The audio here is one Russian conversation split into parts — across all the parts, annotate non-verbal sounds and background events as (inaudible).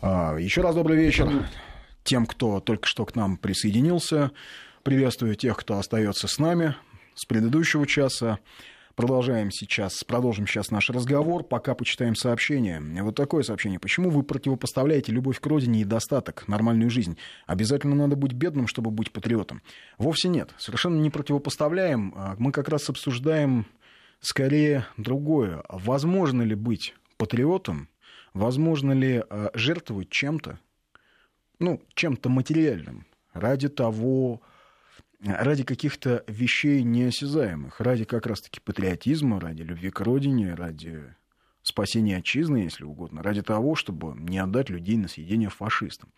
А, еще раз добрый вечер тем, кто только что к нам присоединился. Приветствую тех, кто остается с нами с предыдущего часа. Продолжаем сейчас, продолжим сейчас наш разговор, пока почитаем сообщение. Вот такое сообщение. Почему вы противопоставляете любовь к родине и достаток, нормальную жизнь? Обязательно надо быть бедным, чтобы быть патриотом? Вовсе нет. Совершенно не противопоставляем. А мы как раз обсуждаем скорее другое. Возможно ли быть патриотом Возможно ли э, жертвовать чем-то, ну, чем-то материальным, ради того, ради каких-то вещей неосязаемых, ради как раз-таки патриотизма, ради любви к родине, ради спасения отчизны, если угодно, ради того, чтобы не отдать людей на съедение фашистам.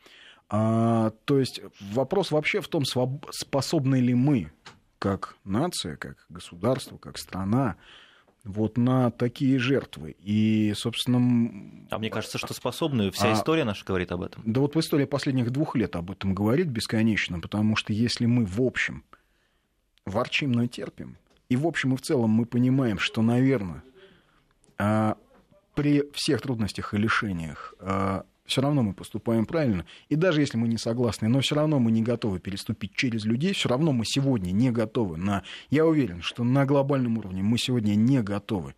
А, то есть вопрос вообще в том, способны ли мы, как нация, как государство, как страна, вот на такие жертвы. И, собственно... А мне кажется, что способны. Вся а, история наша говорит об этом. Да вот в истории последних двух лет об этом говорит бесконечно, потому что если мы в общем ворчим, но терпим, и в общем и в целом мы понимаем, что, наверное, а, при всех трудностях и лишениях а, все равно мы поступаем правильно. И даже если мы не согласны, но все равно мы не готовы переступить через людей, все равно мы сегодня не готовы. На... Я уверен, что на глобальном уровне мы сегодня не готовы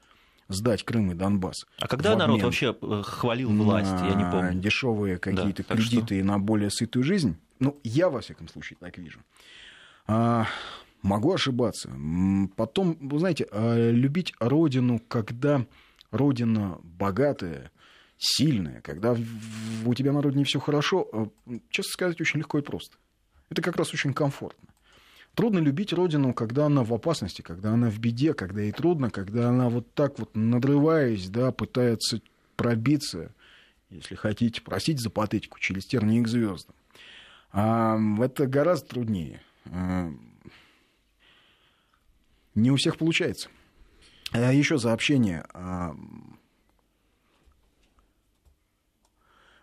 сдать Крым и Донбасс. А когда народ вообще э, хвалил власть, я не помню. Дешевые какие-то да, кредиты и на более сытую жизнь. Ну, я, во всяком случае, так вижу. А, могу ошибаться. Потом, вы знаете, а, любить родину, когда родина богатая, сильная, когда у тебя на родине все хорошо, э, честно сказать, очень легко и просто. Это как раз очень комфортно. Трудно любить родину, когда она в опасности, когда она в беде, когда ей трудно, когда она вот так вот надрываясь, да, пытается пробиться, если хотите, просить за патетику через тернии к звездам. А это гораздо труднее. А, не у всех получается. А Еще сообщение. А,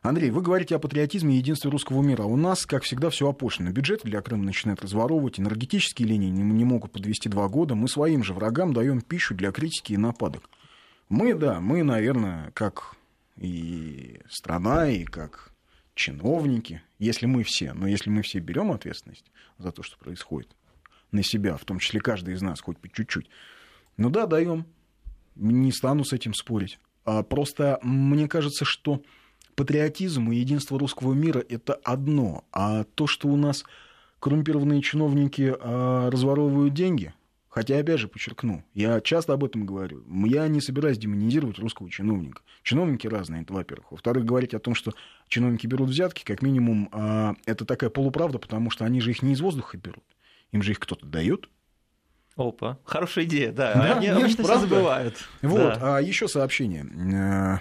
Андрей, вы говорите о патриотизме и единстве русского мира. У нас, как всегда, все опошлено. Бюджет для Крыма начинает разворовывать, энергетические линии не могут подвести два года. Мы своим же врагам даем пищу для критики и нападок. Мы, да, мы, наверное, как и страна, и как чиновники, если мы все, но если мы все берем ответственность за то, что происходит на себя, в том числе каждый из нас, хоть по чуть-чуть, ну да, даем. Не стану с этим спорить. А просто мне кажется, что патриотизм и единство русского мира – это одно, а то, что у нас коррумпированные чиновники а, разворовывают деньги, хотя, опять же, подчеркну, я часто об этом говорю, я не собираюсь демонизировать русского чиновника. Чиновники разные, это во-первых. Во-вторых, говорить о том, что чиновники берут взятки, как минимум, а, это такая полуправда, потому что они же их не из воздуха берут, им же их кто-то дает, Опа, хорошая идея, да. да они обычно забывают. Вот, да. а еще сообщение.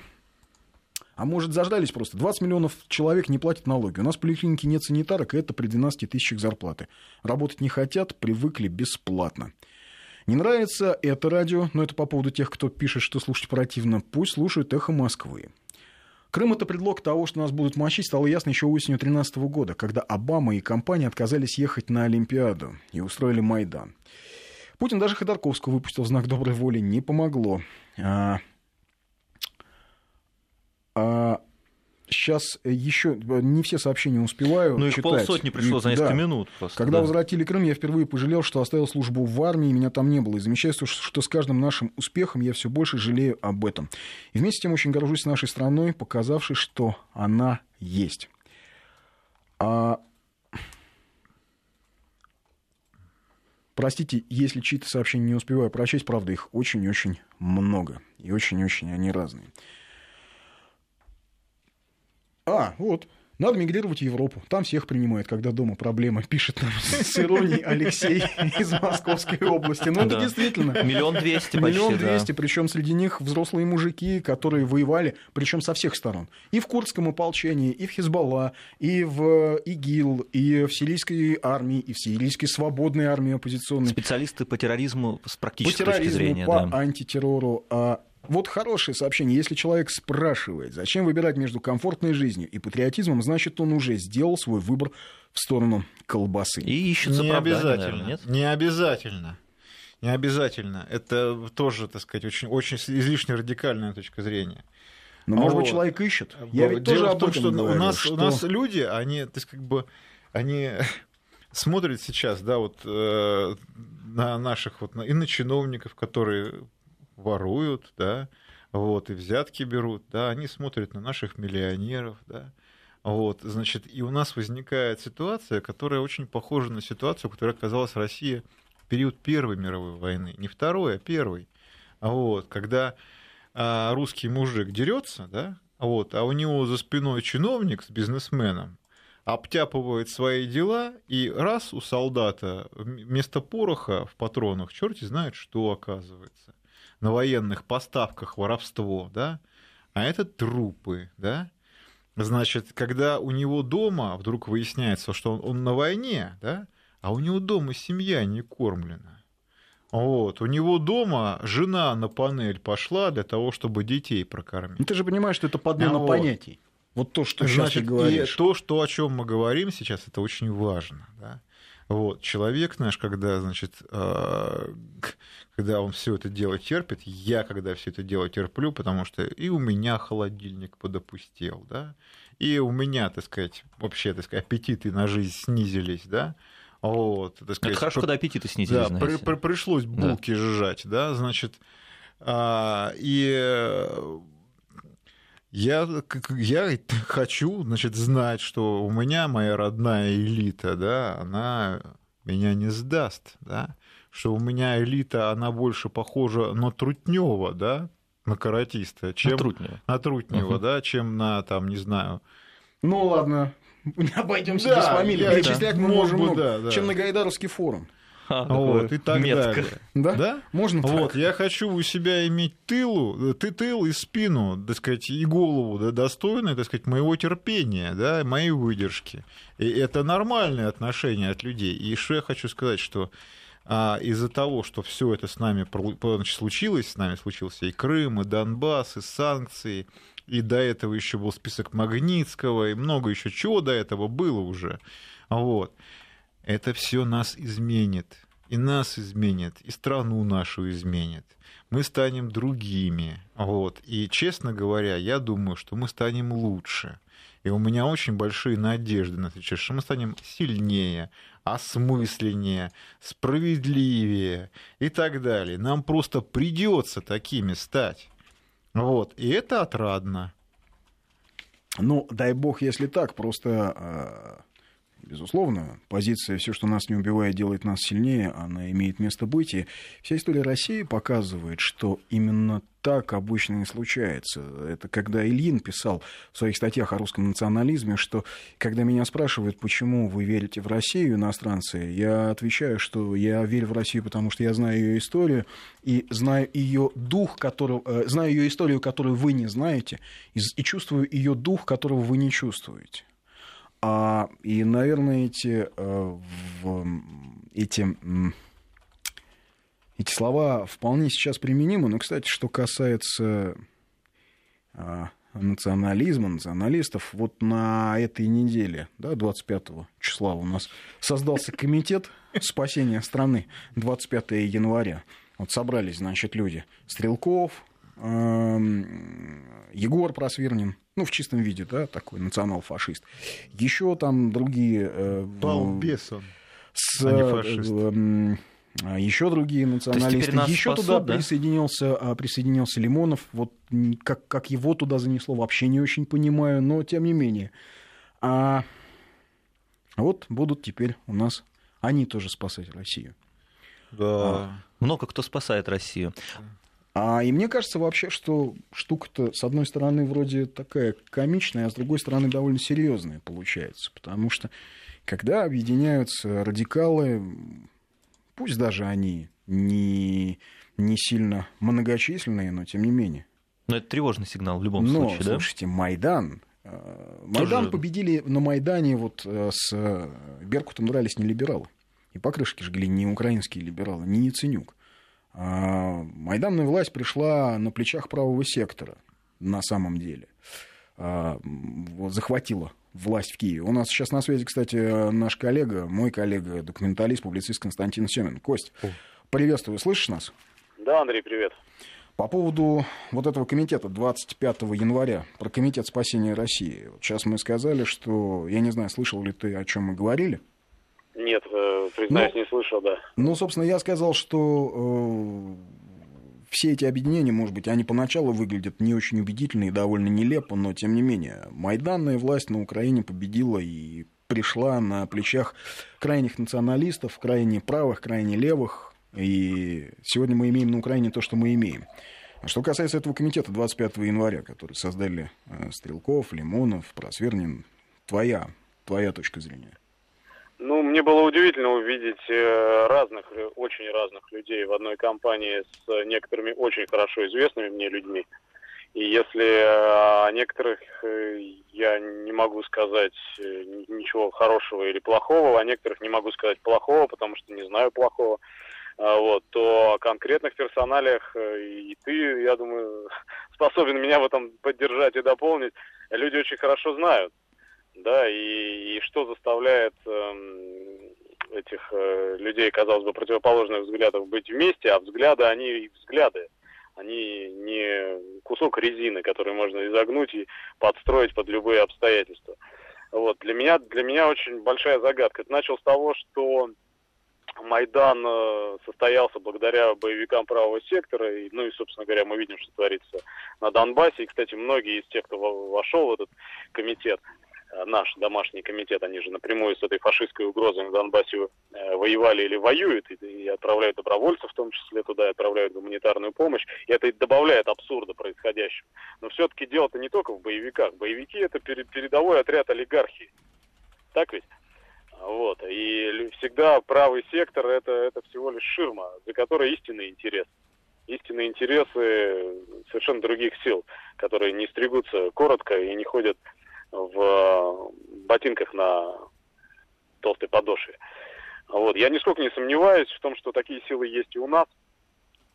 А может, заждались просто. 20 миллионов человек не платят налоги. У нас в поликлинике нет санитарок, и это при 12 тысячах зарплаты. Работать не хотят, привыкли бесплатно. Не нравится это радио, но это по поводу тех, кто пишет, что слушать противно. Пусть слушают «Эхо Москвы». Крым – это предлог того, что нас будут мочить, стало ясно еще осенью 2013 года, когда Обама и компания отказались ехать на Олимпиаду и устроили Майдан. Путин даже Ходорковского выпустил в знак доброй воли, не помогло. А, сейчас еще не все сообщения успеваю ну, их читать. полсотни пришло за несколько да. минут. Просто, Когда да. возвратили Крым, я впервые пожалел, что оставил службу в армии, меня там не было. И замечаю, что с каждым нашим успехом я все больше жалею об этом. И вместе с тем очень горжусь нашей страной, показавшей, что она есть. А... Простите, если чьи-то сообщения не успеваю прочесть, правда, их очень-очень много. И очень-очень они разные. А, вот. Надо мигрировать в Европу. Там всех принимают, когда дома проблема. (laughs) Пишет нам с иронией Алексей (laughs) из Московской области. Ну, это действительно. Миллион двести Миллион двести. Причем среди них взрослые мужики, которые воевали, причем со всех сторон. И в курдском ополчении, и в Хизбалла, и в ИГИЛ, и в сирийской армии, и в сирийской свободной армии оппозиционной. Специалисты по терроризму с практической по терроризму, точки зрения. По да. антитеррору. А вот хорошее сообщение. Если человек спрашивает, зачем выбирать между комфортной жизнью и патриотизмом, значит, он уже сделал свой выбор в сторону колбасы. И ищется Не обязательно. Наверное, нет? Не обязательно. Не обязательно. Это тоже, так сказать, очень, очень излишне радикальная точка зрения. Но, может вот. быть, человек ищет. Я ведь Дело тоже в том, что говорю, у нас, что... у нас люди, они, то есть, как бы, они (laughs) смотрят сейчас, да, вот э, на наших вот и на чиновников, которые воруют, да, вот, и взятки берут, да, они смотрят на наших миллионеров, да, вот, значит, и у нас возникает ситуация, которая очень похожа на ситуацию, которая оказалась в России в период Первой мировой войны, не второй, а первой, вот, когда а, русский мужик дерется, да, вот, а у него за спиной чиновник с бизнесменом, обтяпывает свои дела, и раз у солдата вместо пороха в патронах черти знает, что оказывается. На военных поставках воровство, да, а это трупы, да. Значит, когда у него дома вдруг выясняется, что он, он на войне, да, а у него дома семья не кормлена. Вот. У него дома жена на панель пошла для того, чтобы детей прокормить. Ну, ты же понимаешь, что это подмена а понятий. Вот то, что Значит, сейчас ты говоришь. И то, что, о чем мы говорим сейчас, это очень важно. Да? Вот. Человек наш, когда, значит, а, когда он все это дело терпит, я, когда все это дело терплю, потому что и у меня холодильник подопустел, да, и у меня, так сказать, вообще, так сказать, аппетиты на жизнь снизились, да, вот, так сказать, это хорошо, когда аппетиты снизились. Да, при, при, пришлось булки да. сжать, да, значит, а, и я, я (laughs) хочу, значит, знать, что у меня моя родная элита, да, она меня не сдаст, да, что у меня элита, она больше похожа на Трутнева, да, на каратиста, чем на Трутнева, на Трутнева uh-huh. да, чем на, там, не знаю. Ну ладно, (laughs) обойдемся да, без фамилии, перечислять мы можем, да, да. чем на Гайдаровский форум. А, вот, и так метка. далее. Да? да? Можно Вот, я хочу у себя иметь тылу, ты тыл и спину, так сказать, и голову, да, достойные, так сказать, моего терпения, да, моей выдержки. И это нормальное отношение от людей. И что я хочу сказать, что а из-за того, что все это с нами значит, случилось, с нами случился и Крым, и Донбасс, и санкции, и до этого еще был список Магнитского, и много еще чего до этого было уже. Вот это все нас изменит. И нас изменит, и страну нашу изменит. Мы станем другими. Вот. И, честно говоря, я думаю, что мы станем лучше. И у меня очень большие надежды на это, что мы станем сильнее, осмысленнее, справедливее и так далее. Нам просто придется такими стать. Вот. И это отрадно. Ну, дай бог, если так, просто а, Безусловно, позиция «все, что нас не убивает, делает нас сильнее», она имеет место быть. И вся история России показывает, что именно так обычно и случается. Это когда Ильин писал в своих статьях о русском национализме, что когда меня спрашивают, почему вы верите в Россию, иностранцы, я отвечаю, что я верю в Россию, потому что я знаю ее историю и знаю ее дух, который, э, знаю ее историю, которую вы не знаете, и, и чувствую ее дух, которого вы не чувствуете. А, и, наверное, эти, э, в, эти, эти слова вполне сейчас применимы. Но, кстати, что касается а, национализма, националистов, вот на этой неделе, да, 25 числа у нас создался комитет спасения страны 25 января. Вот собрались, значит, люди Стрелков, Егор Просвирнин, ну, в чистом виде, да, такой национал-фашист. Еще там другие... Э, Балбес с, а не фашист. Э, э, еще другие националисты. Еще спасут, туда да? присоединился, а, присоединился Лимонов. Вот как, как его туда занесло, вообще не очень понимаю, но тем не менее. А вот будут теперь у нас они тоже спасать Россию. Да. А. Много кто спасает Россию. А, и мне кажется вообще, что штука-то, с одной стороны, вроде такая комичная, а с другой стороны, довольно серьезная получается. Потому что, когда объединяются радикалы, пусть даже они не, не сильно многочисленные, но тем не менее. Но это тревожный сигнал в любом но, случае, да? слушайте, Майдан, э, Майдан Тоже... победили на Майдане вот э, с э, Беркутом дрались не либералы. И покрышки жгли не украинские либералы, не Яценюк. А, майданная власть пришла на плечах правого сектора на самом деле. А, захватила власть в Киеве. У нас сейчас на связи, кстати, наш коллега, мой коллега, документалист, публицист Константин Семин. Кость, приветствую, слышишь нас? Да, Андрей, привет. По поводу вот этого комитета 25 января, про комитет спасения России. Вот сейчас мы сказали, что, я не знаю, слышал ли ты, о чем мы говорили? Нет, э, признаюсь, ну, не слышал, да. Ну, собственно, я сказал, что э, все эти объединения, может быть, они поначалу выглядят не очень убедительно и довольно нелепо, но тем не менее, майданная власть на Украине победила и пришла на плечах крайних националистов, крайне правых, крайне левых, и сегодня мы имеем на Украине то, что мы имеем. А что касается этого комитета 25 января, который создали э, Стрелков, Лимонов, Просвернин, твоя, твоя точка зрения? Ну, мне было удивительно увидеть э, разных, очень разных людей в одной компании с некоторыми очень хорошо известными мне людьми. И если э, о некоторых я не могу сказать ничего хорошего или плохого, о некоторых не могу сказать плохого, потому что не знаю плохого, вот, то о конкретных персоналиях э, и ты, я думаю, (laughs) способен меня в этом поддержать и дополнить. Люди очень хорошо знают, да, и, и что заставляет э, этих э, людей, казалось бы, противоположных взглядов быть вместе, а взгляды, они взгляды. Они не кусок резины, который можно изогнуть и подстроить под любые обстоятельства. Вот. Для меня, для меня очень большая загадка. Это начал с того, что Майдан э, состоялся благодаря боевикам правого сектора, и, ну и, собственно говоря, мы видим, что творится на Донбассе. И, кстати, многие из тех, кто вошел в этот комитет, наш домашний комитет, они же напрямую с этой фашистской угрозой на Донбассе э, воевали или воюют, и, и отправляют добровольцев в том числе туда, и отправляют гуманитарную помощь. И это добавляет абсурда происходящему. Но все-таки дело-то не только в боевиках. Боевики – это передовой отряд олигархии. Так ведь? Вот. И всегда правый сектор это, это всего лишь ширма, за которой истинный интерес. Истинные интересы совершенно других сил, которые не стригутся коротко и не ходят в ботинках на толстой подошве. Вот. Я нисколько не сомневаюсь в том, что такие силы есть и у нас.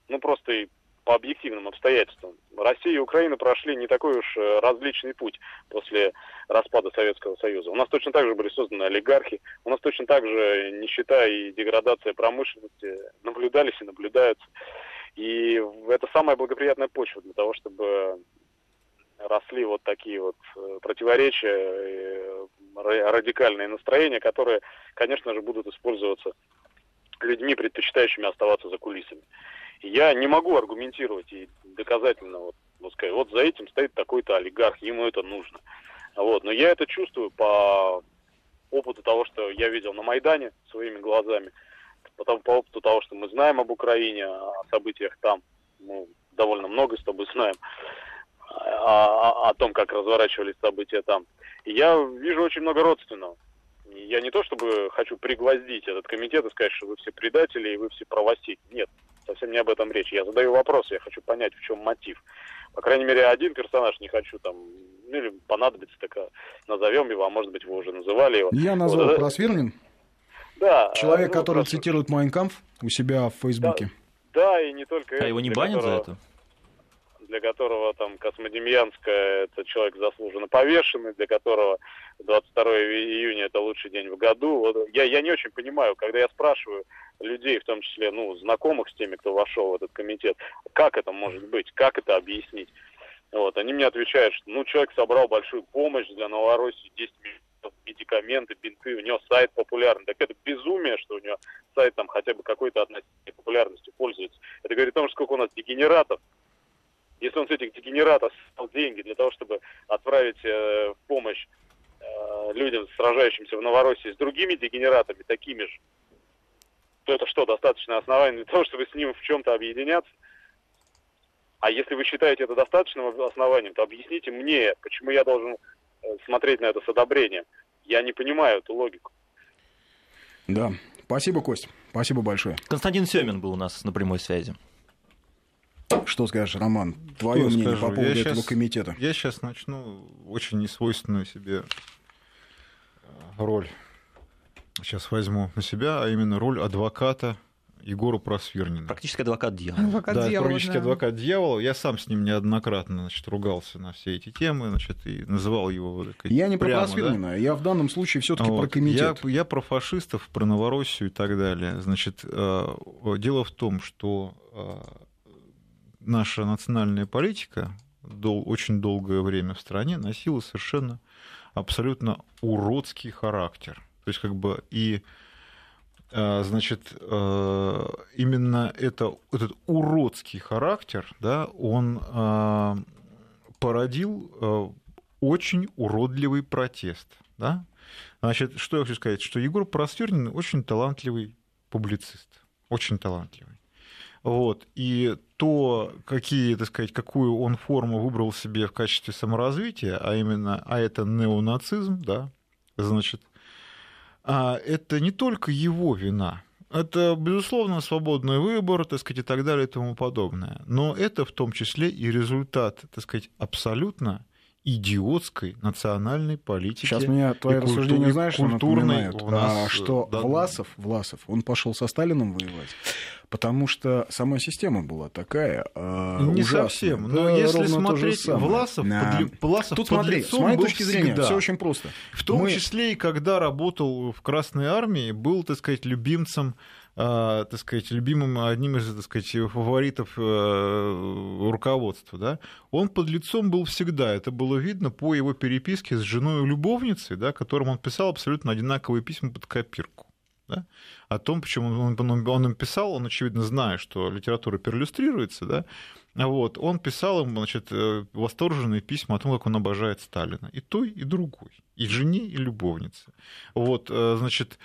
Ну, просто и по объективным обстоятельствам. Россия и Украина прошли не такой уж э, различный путь после распада Советского Союза. У нас точно так же были созданы олигархи, у нас точно так же нищета и деградация промышленности наблюдались и наблюдаются. И это самая благоприятная почва для того, чтобы росли вот такие вот э, противоречия, радикальные настроения, которые, конечно же, будут использоваться людьми, предпочитающими оставаться за кулисами я не могу аргументировать и доказательно вот, вот сказать, вот за этим стоит такой-то олигарх, ему это нужно. Вот. Но я это чувствую по опыту того, что я видел на Майдане своими глазами, по, по опыту того, что мы знаем об Украине, о событиях там, мы довольно много с тобой знаем, о, о том, как разворачивались события там. Я вижу очень много родственного. Я не то чтобы хочу пригвоздить этот комитет и сказать, что вы все предатели и вы все правосеки. Нет, совсем не об этом речь. Я задаю вопрос, я хочу понять, в чем мотив. По крайней мере, один персонаж не хочу там, ну или понадобится, так назовем его, а может быть, вы уже называли его. Я назвал вот, Просверлин. Да. Человек, ну, который просто... цитирует Майнкамп у себя в Фейсбуке. Да, да и не только а это. А его не банят которого... за это? Для которого там Космодемьянская это человек заслуженно повешенный, для которого 22 июня это лучший день в году. Вот я, я не очень понимаю, когда я спрашиваю людей, в том числе ну, знакомых с теми, кто вошел в этот комитет, как это может быть, как это объяснить. Вот, они мне отвечают, что ну, человек собрал большую помощь для Новороссии, 10 миллионов медикаменты, бинты, у него сайт популярный. Так это безумие, что у него сайт там хотя бы какой-то относительной популярностью пользуется. Это говорит о том, сколько у нас дегенератов, если он с этих дегенератов стал деньги для того, чтобы отправить э, в помощь э, людям, сражающимся в Новороссии с другими дегенератами, такими же, то это что, достаточное основание для (laughs) того, чтобы с ним в чем-то объединяться? А если вы считаете это достаточным основанием, то объясните мне, почему я должен э, смотреть на это с одобрением. Я не понимаю эту логику. Да. Спасибо, Кость. Спасибо большое. Константин Семин был у нас на прямой связи. Что скажешь, Роман? Твое мнение скажу? по поводу я этого сейчас, комитета? Я сейчас начну очень несвойственную себе э, роль. Сейчас возьму на себя, а именно роль адвоката Егору Просвирнина. Практически адвокат дьявола. Адвокат да, дьявола, практически да. адвокат дьявола. Я сам с ним неоднократно значит, ругался на все эти темы значит, и называл его... Так, я не прямо, про Просвирнина, да? я в данном случае все таки вот. про комитет. Я, я про фашистов, про Новороссию и так далее. Значит, э, дело в том, что э, наша национальная политика дол, очень долгое время в стране носила совершенно абсолютно уродский характер. То есть как бы и а, значит, а, именно это, этот уродский характер, да, он а, породил очень уродливый протест. Да? Значит, что я хочу сказать, что Егор Простернин очень талантливый публицист, очень талантливый. Вот. И то, какие, так сказать, какую он форму выбрал себе в качестве саморазвития, а именно, а это неонацизм, да, значит, а это не только его вина, это, безусловно, свободный выбор, так сказать, и так далее и тому подобное. Но это в том числе и результат, так сказать, абсолютно идиотской национальной политики. Сейчас меня твои рассуждения, знаешь, культурной что нас, а, что да, Власов, Власов, он пошел со Сталиным воевать, потому что сама система была такая э, Не ужасная. совсем, но да, если смотреть Власов, да. под, Власов Тут смотри, с моей точки зрения, все очень просто. В том Мы... числе и когда работал в Красной Армии, был, так сказать, любимцем а, так сказать, любимым, одним из, так сказать, фаворитов э, руководства, да, он под лицом был всегда. Это было видно по его переписке с женой-любовницей, да, которым он писал абсолютно одинаковые письма под копирку. Да, о том, почему он, он, он им писал, он, очевидно, зная, что литература перлюстрируется, да, вот, он писал им значит, э, восторженные письма о том, как он обожает Сталина. И той, и другой. И жене, и любовнице. Вот, э, значит,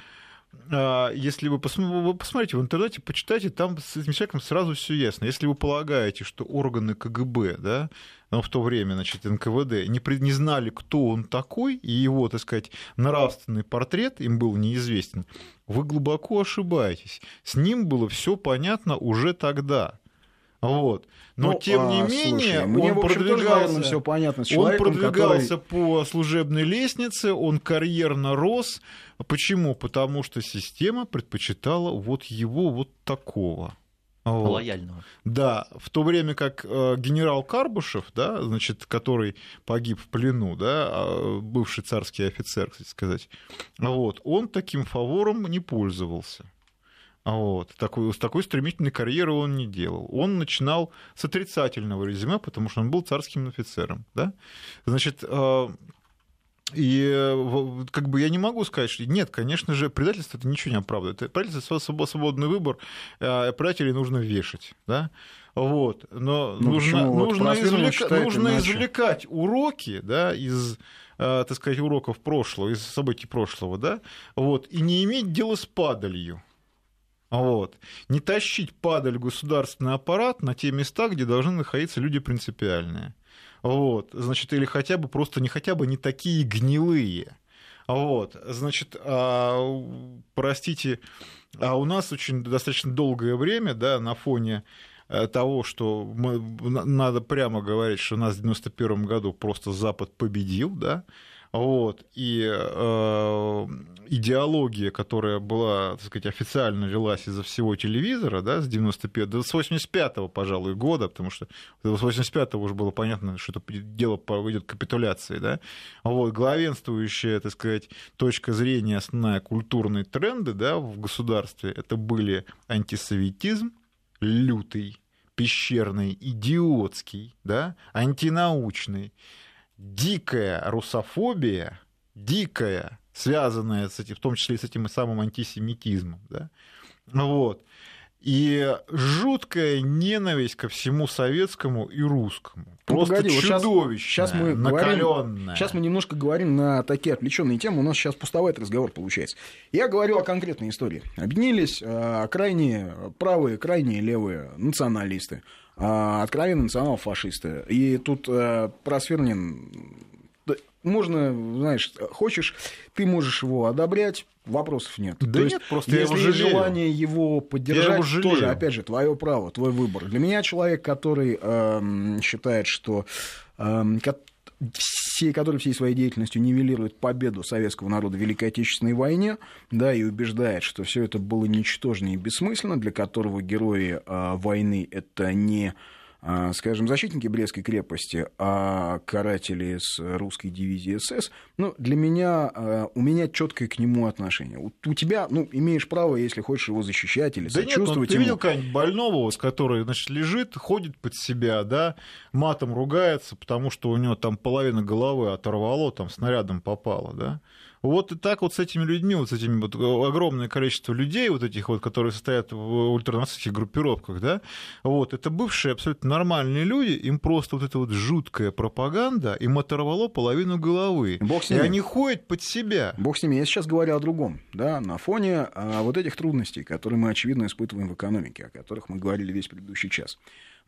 если вы, посмотрите в интернете, почитайте, там с этим человеком сразу все ясно. Если вы полагаете, что органы КГБ, да, ну, в то время, значит, НКВД, не, не знали, кто он такой, и его, так сказать, нравственный портрет им был неизвестен, вы глубоко ошибаетесь. С ним было все понятно уже тогда. Вот. Но ну, тем не а, менее, слушай, он продвигался, все понятно, он продвигался который... по служебной лестнице, он карьерно рос. Почему? Потому что система предпочитала вот его вот такого. Вот. Лояльного. Да, в то время как э, генерал Карбушев, да, значит, который погиб в плену, да, а, бывший царский офицер, кстати сказать, вот, он таким фавором не пользовался. Вот. Такой, с такой стремительной карьеры он не делал. Он начинал с отрицательного резюме, потому что он был царским офицером. Да? Значит, э, и как бы я не могу сказать, что нет, конечно же, предательство это ничего не оправдывает. Предательство свободный выбор, а предателей нужно вешать. Да? Вот. Но ну, нужно, нужно, извлека... нужно извлекать уроки да, из э, так сказать, уроков прошлого, из событий прошлого, да, вот, и не иметь дела с падалью. Вот. Не тащить падаль государственный аппарат на те места, где должны находиться люди принципиальные. Вот. Значит, или хотя бы просто не хотя бы не такие гнилые. Вот, значит, а, простите, а у нас очень достаточно долгое время, да, на фоне э, того, что мы, надо прямо говорить, что нас в 91 году просто Запад победил, да, вот, и э, идеология, которая была, так сказать, официально велась из-за всего телевизора, да, с 95 до 85-го, пожалуй, года, потому что с 85-го уже было понятно, что это дело пойдет к капитуляции, да, вот, главенствующая, так сказать, точка зрения, основная культурные тренды, да, в государстве, это были антисоветизм лютый, пещерный, идиотский, да, антинаучный, дикая русофобия, дикая, связанная с этим, в том числе и с этим самым антисемитизмом, да, вот, и жуткая ненависть ко всему советскому и русскому. Ну, Просто погоди, чудовищная, сейчас, сейчас мы говорим, Сейчас мы немножко говорим на такие отвлеченные темы. У нас сейчас пустовает разговор получается. Я говорю о конкретной истории. Объединились э, крайние правые, крайние левые националисты откровенно национал-фашисты. И тут э, Просвернин можно, знаешь, хочешь, ты можешь его одобрять, вопросов нет. Да То нет, есть, просто если я его желание его поддержать, его тоже, опять же, твое право, твой выбор. Для меня человек, который э, считает, что э, все, который всей своей деятельностью нивелирует победу советского народа в Великой Отечественной войне, да, и убеждает, что все это было ничтожно и бессмысленно, для которого герои э, войны это не скажем, защитники Брестской крепости, а каратели с русской дивизии СС, ну, для меня, а, у меня четкое к нему отношение. У, у тебя, ну, имеешь право, если хочешь его защищать или да сочувствовать нет, ты ему. видел кого-нибудь больного, вот, который, значит, лежит, ходит под себя, да, матом ругается, потому что у него там половина головы оторвало, там снарядом попало, да? Вот и так вот с этими людьми, вот с этими вот э, огромное количество людей, вот этих вот, которые состоят в ультранацистских группировках, да, вот, это бывшие абсолютно нормальные люди, им просто вот эта вот жуткая пропаганда им оторвало половину головы. Бог с ними. И они ходят под себя. Бог с ними. Я сейчас говорю о другом, да, на фоне а, вот этих трудностей, которые мы, очевидно, испытываем в экономике, о которых мы говорили весь предыдущий час.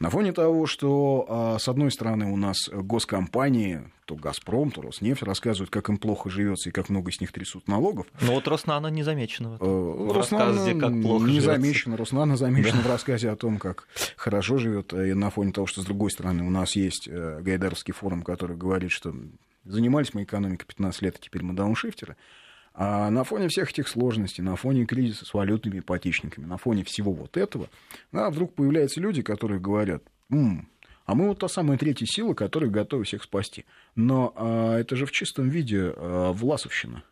На фоне того, что, а, с одной стороны, у нас госкомпании, то «Газпром», то «Роснефть» рассказывают, как им плохо живется и как много с них трясут налогов. Ну вот «Роснана» не замечена в, в рассказе, как плохо Не живется. замечена, «Роснана» замечена в рассказе о том, как хорошо живет. И на фоне того, что, с другой стороны, у нас есть э, Гайдаровский форум, который говорит, что занимались мы экономикой 15 лет, а теперь мы дауншифтеры. А на фоне всех этих сложностей, на фоне кризиса с валютными ипотечниками, на фоне всего вот этого, да, вдруг появляются люди, которые говорят, М, а мы вот та самая третья сила, которая готова всех спасти. Но а, это же в чистом виде а, Власовщина.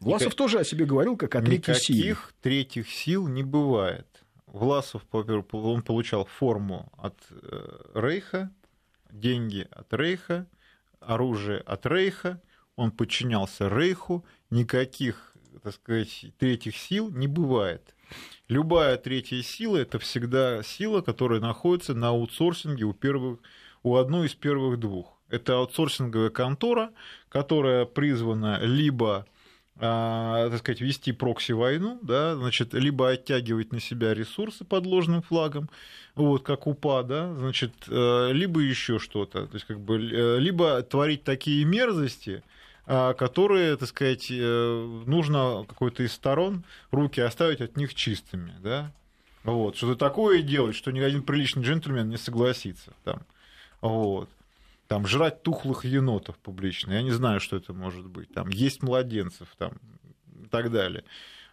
Власов Никак... тоже о себе говорил, как о третьей силе. Никаких третьих сил не бывает. Власов, он получал форму от э, Рейха, деньги от Рейха, оружие от Рейха, он подчинялся Рейху, никаких, так сказать, третьих сил не бывает. Любая третья сила – это всегда сила, которая находится на аутсорсинге у, первых, у одной из первых двух. Это аутсорсинговая контора, которая призвана либо а, так сказать, вести прокси-войну, да, значит, либо оттягивать на себя ресурсы под ложным флагом, вот, как УПА, да, значит, э, либо еще что-то, то есть, как бы, э, либо творить такие мерзости, которые, так сказать, э, нужно какой-то из сторон руки оставить от них чистыми, да, вот, что-то такое делать, что ни один приличный джентльмен не согласится, там, вот, там, жрать тухлых енотов публично, я не знаю, что это может быть, там, есть младенцев, там, и так далее.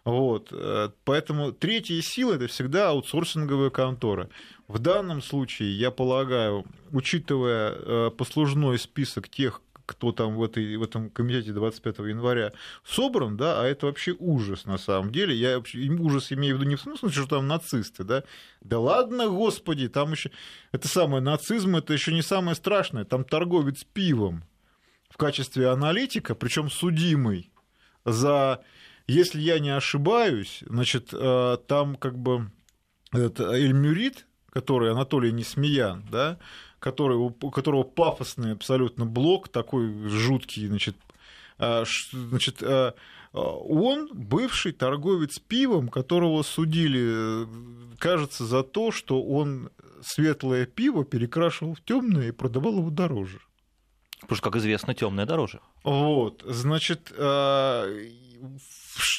Вот. Э, поэтому третья сила – это всегда аутсорсинговая контора. В данном случае, я полагаю, учитывая э, послужной список тех, кто там в, этой, в этом комитете 25 января собран, да, а это вообще ужас на самом деле. Я ужас имею в виду не в смысле, что там нацисты, да. Да ладно, господи, там еще это самое нацизм, это еще не самое страшное. Там торговец пивом в качестве аналитика, причем судимый за, если я не ошибаюсь, значит, э, там как бы этот Эльмюрит, который Анатолий Несмеян, да, который, у которого пафосный абсолютно блок, такой жуткий, значит, а, значит, а, он бывший торговец пивом, которого судили, кажется, за то, что он светлое пиво перекрашивал в темное и продавал его дороже. Потому что, как известно, темное дороже. Вот, значит, а,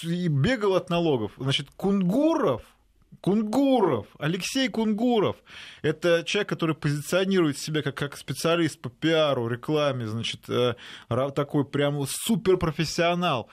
бегал от налогов. Значит, Кунгуров Кунгуров, Алексей Кунгуров. Это человек, который позиционирует себя как, как специалист по пиару, рекламе, значит, э, такой прям суперпрофессионал.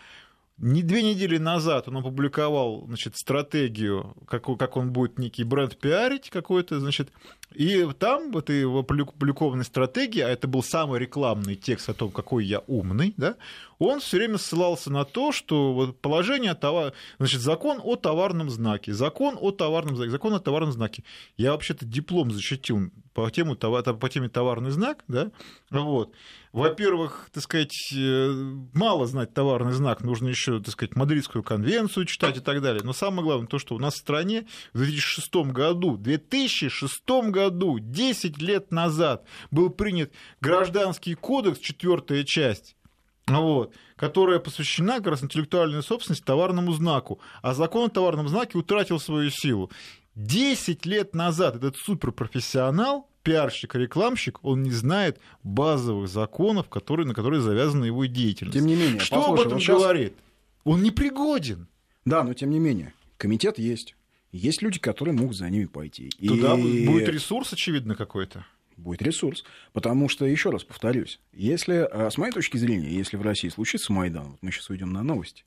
Не две недели назад он опубликовал значит, стратегию, как, как он будет некий бренд пиарить какой-то, значит, и там в этой опубликованной стратегии, а это был самый рекламный текст о том, какой я умный, да, он все время ссылался на то, что вот положение товар, значит, закон о товарном знаке, закон о товарном знаке, закон о товарном знаке. Я вообще-то диплом защитил по, тему, по теме товарный знак, да, вот. Во-первых, так сказать, э, мало знать товарный знак, нужно еще, так сказать, Мадридскую конвенцию читать и так далее. Но самое главное то, что у нас в стране в 2006 году, 2006 году, 10 лет назад, был принят Гражданский кодекс, четвертая часть, вот, которая посвящена как раз интеллектуальной собственности товарному знаку. А закон о товарном знаке утратил свою силу. Десять лет назад этот суперпрофессионал, пиарщик, рекламщик, он не знает базовых законов, которые, на которые завязана его деятельность. Тем не менее, что послушай, об этом сейчас... говорит? Он непригоден. Да, но тем не менее, комитет есть. Есть люди, которые могут за ними пойти. Туда и... будет ресурс, очевидно, какой-то будет ресурс. Потому что, еще раз повторюсь, если, а, с моей точки зрения, если в России случится Майдан, вот мы сейчас уйдем на новости,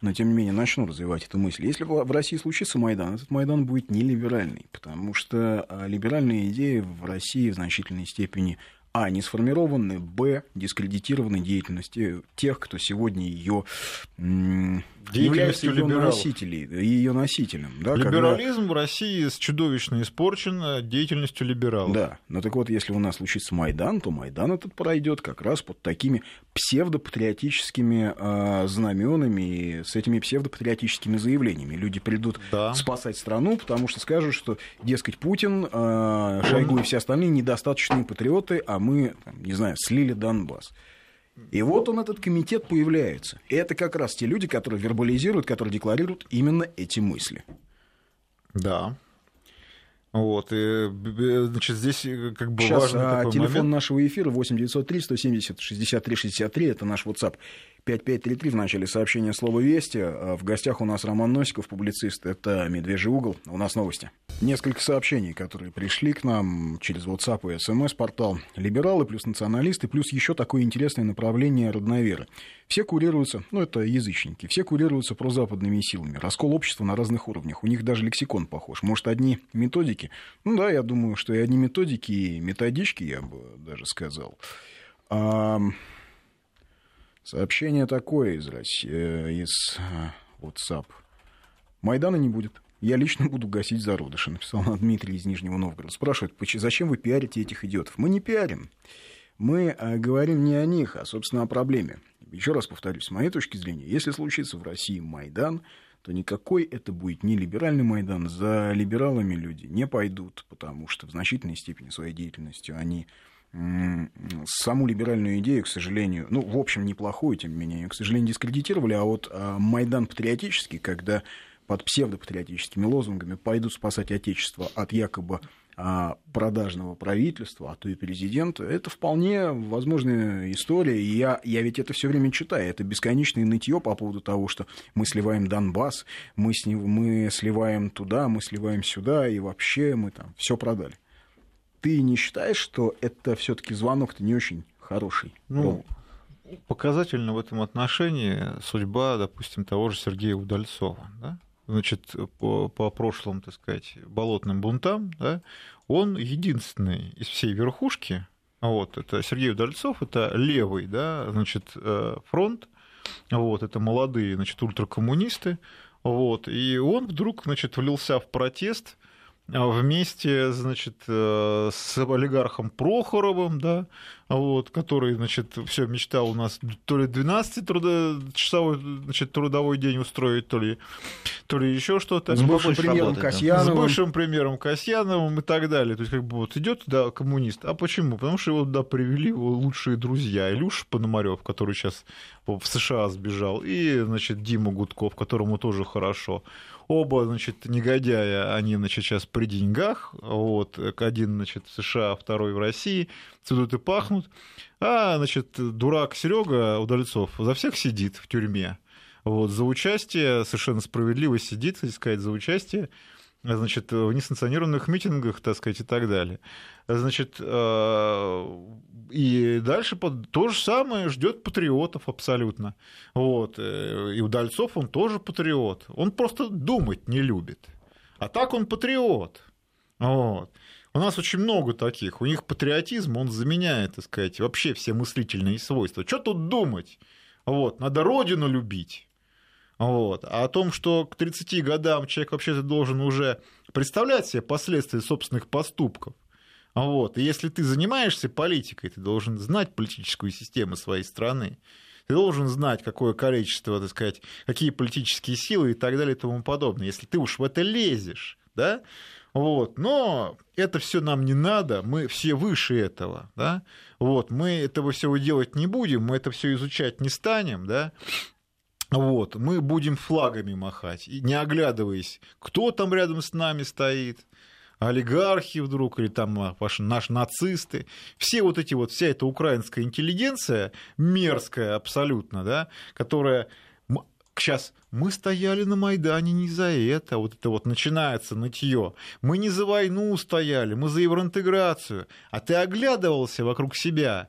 но тем не менее начну развивать эту мысль. Если в России случится Майдан, этот Майдан будет не либеральный, потому что а, либеральные идеи в России в значительной степени а. не сформированы, б. дискредитированы деятельностью тех, кто сегодня ее является ее носителей, ее носителем. Да, Либерализм когда... в России чудовищно испорчен э, деятельностью либералов. Да, но так вот, если у нас случится Майдан, то Майдан этот пройдет как раз под такими псевдопатриотическими э, знаменами и с этими псевдопатриотическими заявлениями. Люди придут да. спасать страну, потому что скажут, что, дескать, Путин, э, Шойгу и все остальные недостаточные патриоты, а мы, там, не знаю, слили Донбасс. И вот он, этот комитет, появляется. И это как раз те люди, которые вербализируют, которые декларируют именно эти мысли. Да. Вот, и, значит, здесь э, как бы Сейчас, важный а, такой телефон момент. нашего эфира 8903 170 63 63, это наш WhatsApp. 5533 в начале сообщения слова «Вести». А в гостях у нас Роман Носиков, публицист. Это «Медвежий угол». У нас новости. Несколько сообщений, которые пришли к нам через WhatsApp и СМС-портал. Либералы плюс националисты, плюс еще такое интересное направление родноверы. Все курируются, ну, это язычники, все курируются прозападными силами. Раскол общества на разных уровнях. У них даже лексикон похож. Может, одни методики? Ну да, я думаю, что и одни методики, и методички, я бы даже сказал. Сообщение такое из, России, э, из э, WhatsApp. Майдана не будет. Я лично (laughs) буду гасить зародыши, написал Дмитрий из Нижнего Новгорода. Спрашивает, зачем вы пиарите этих идиотов? Мы не пиарим. Мы э, говорим не о них, а, собственно, о проблеме. Еще раз повторюсь, с моей точки зрения, если случится в России Майдан, то никакой это будет не либеральный Майдан. За либералами люди не пойдут, потому что в значительной степени своей деятельностью они саму либеральную идею, к сожалению, ну, в общем, неплохую, тем не менее, к сожалению, дискредитировали, а вот а, Майдан патриотический, когда под псевдопатриотическими лозунгами пойдут спасать Отечество от якобы а, продажного правительства, а то и президента, это вполне возможная история. И я, я ведь это все время читаю. Это бесконечное нытье по поводу того, что мы сливаем Донбасс, мы, с, мы сливаем туда, мы сливаем сюда, и вообще мы там все продали ты не считаешь, что это все-таки звонок-то не очень хороший? Ну, показательно в этом отношении судьба, допустим, того же Сергея Удальцова. Да? Значит, по, по прошлым, так сказать, болотным бунтам, да, он единственный из всей верхушки, вот, это Сергей Удальцов, это левый, да, значит, э, фронт, вот, это молодые, значит, ультракоммунисты, вот, и он вдруг, значит, влился в протест, а вместе, значит, э, с олигархом Прохоровым, да, вот, который, значит, все мечтал у нас то ли 12-часовой значит, трудовой день устроить, то ли, то ли еще что-то. С бывшим премьером Касьяновым. С бывшим премьером Касьяновым и так далее. То есть, как бы вот идет да, коммунист. А почему? Потому что его туда привели его лучшие друзья. Илюша Пономарев, который сейчас в США сбежал, и, значит, Дима Гудков, которому тоже хорошо. Оба, значит, негодяя, они, значит, сейчас при деньгах, вот, один, значит, в США, второй в России, цветут и пахнут, а, значит, дурак Серега Удальцов за всех сидит в тюрьме, вот, за участие, совершенно справедливо сидит, так сказать, за участие значит, в несанкционированных митингах, так сказать, и так далее. Значит, э, и дальше то же самое ждет патриотов абсолютно. Вот. Э, и Удальцов он тоже патриот. Он просто думать не любит. А так он патриот. Вот. У нас очень много таких. У них патриотизм, он заменяет, так сказать, вообще все мыслительные свойства. Что тут думать? Вот. Надо родину любить. Вот. А о том, что к 30 годам человек вообще-то должен уже представлять себе последствия собственных поступков. Вот. И если ты занимаешься политикой, ты должен знать политическую систему своей страны. Ты должен знать, какое количество, так сказать, какие политические силы и так далее и тому подобное. Если ты уж в это лезешь, да, вот. Но это все нам не надо, мы все выше этого. Да? Вот. Мы этого всего делать не будем, мы это все изучать не станем. Да? Вот, мы будем флагами махать, не оглядываясь, кто там рядом с нами стоит, олигархи вдруг, или там а, наши нацисты. Все вот эти вот, вся эта украинская интеллигенция, мерзкая абсолютно, да, которая сейчас мы стояли на Майдане не за это, вот это вот начинается нытье. Мы не за войну стояли, мы за евроинтеграцию. А ты оглядывался вокруг себя,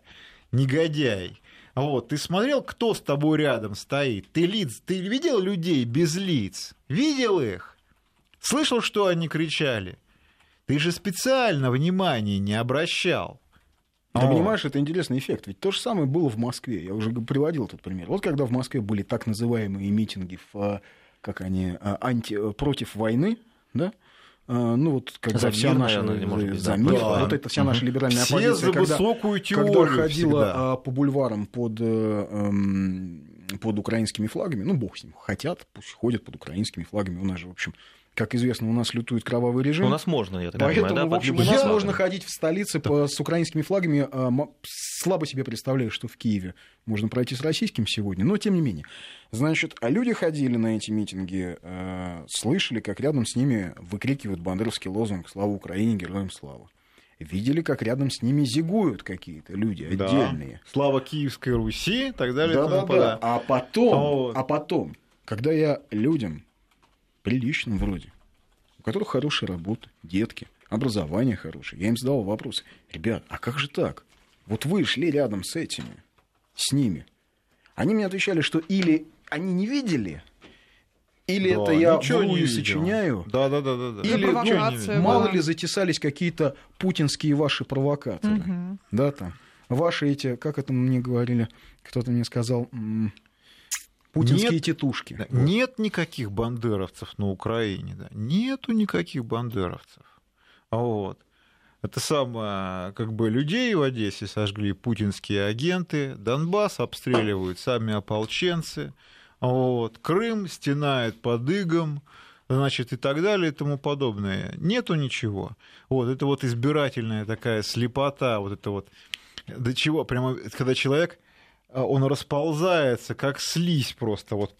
негодяй. Вот, ты смотрел, кто с тобой рядом стоит? Ты лиц, ты видел людей без лиц? Видел их? Слышал, что они кричали? Ты же специально внимания не обращал. Ты О. понимаешь, это интересный эффект. Ведь то же самое было в Москве. Я уже приводил этот пример. Вот когда в Москве были так называемые митинги, в, как они, а, анти, против войны, да, а, ну вот когда за вся мир, наша наверное, может быть, за мир, да. вот это вся наша либеральная Все оппозиция, за когда, высокую теорию когда ходила всегда. по бульварам под, э, эм, под украинскими флагами, ну бог с ним, хотят, пусть ходят под украинскими флагами, у нас же, в общем, как известно, у нас лютует кровавый режим. У нас можно, я так Поэтому, понимаю, да, в общем, у нас можно ходить в столице по, с украинскими флагами. А, слабо себе представляю, что в Киеве можно пройти с российским сегодня, но тем не менее. Значит, а люди ходили на эти митинги, э, слышали, как рядом с ними выкрикивают бандеровский лозунг «Слава Украине, героям слава». Видели, как рядом с ними зигуют какие-то люди отдельные. Да. Слава Киевской Руси и так далее. Да, да, да. А потом, а потом, когда я людям приличным вроде, у которых хорошая работа, детки, образование хорошее. Я им задавал вопросы. Ребят, а как же так? Вот вы шли рядом с этими, с ними. Они мне отвечали, что или они не видели, или да, это я вру и сочиняю, да, да, да, да, да. или ну, мало ли затесались какие-то путинские ваши провокаторы. Угу. Да, там. Ваши эти, как это мне говорили, кто-то мне сказал, Путинские нет, тетушки. Да, вот. Нет никаких бандеровцев на Украине. Да. Нету никаких бандеровцев. Вот. Это самое, как бы людей в Одессе сожгли путинские агенты, Донбасс обстреливают сами ополченцы, вот. Крым стенает под игом, значит, и так далее и тому подобное. Нету ничего. Вот, это вот избирательная такая слепота, вот это вот до чего, прямо, когда человек он расползается, как слизь просто, вот,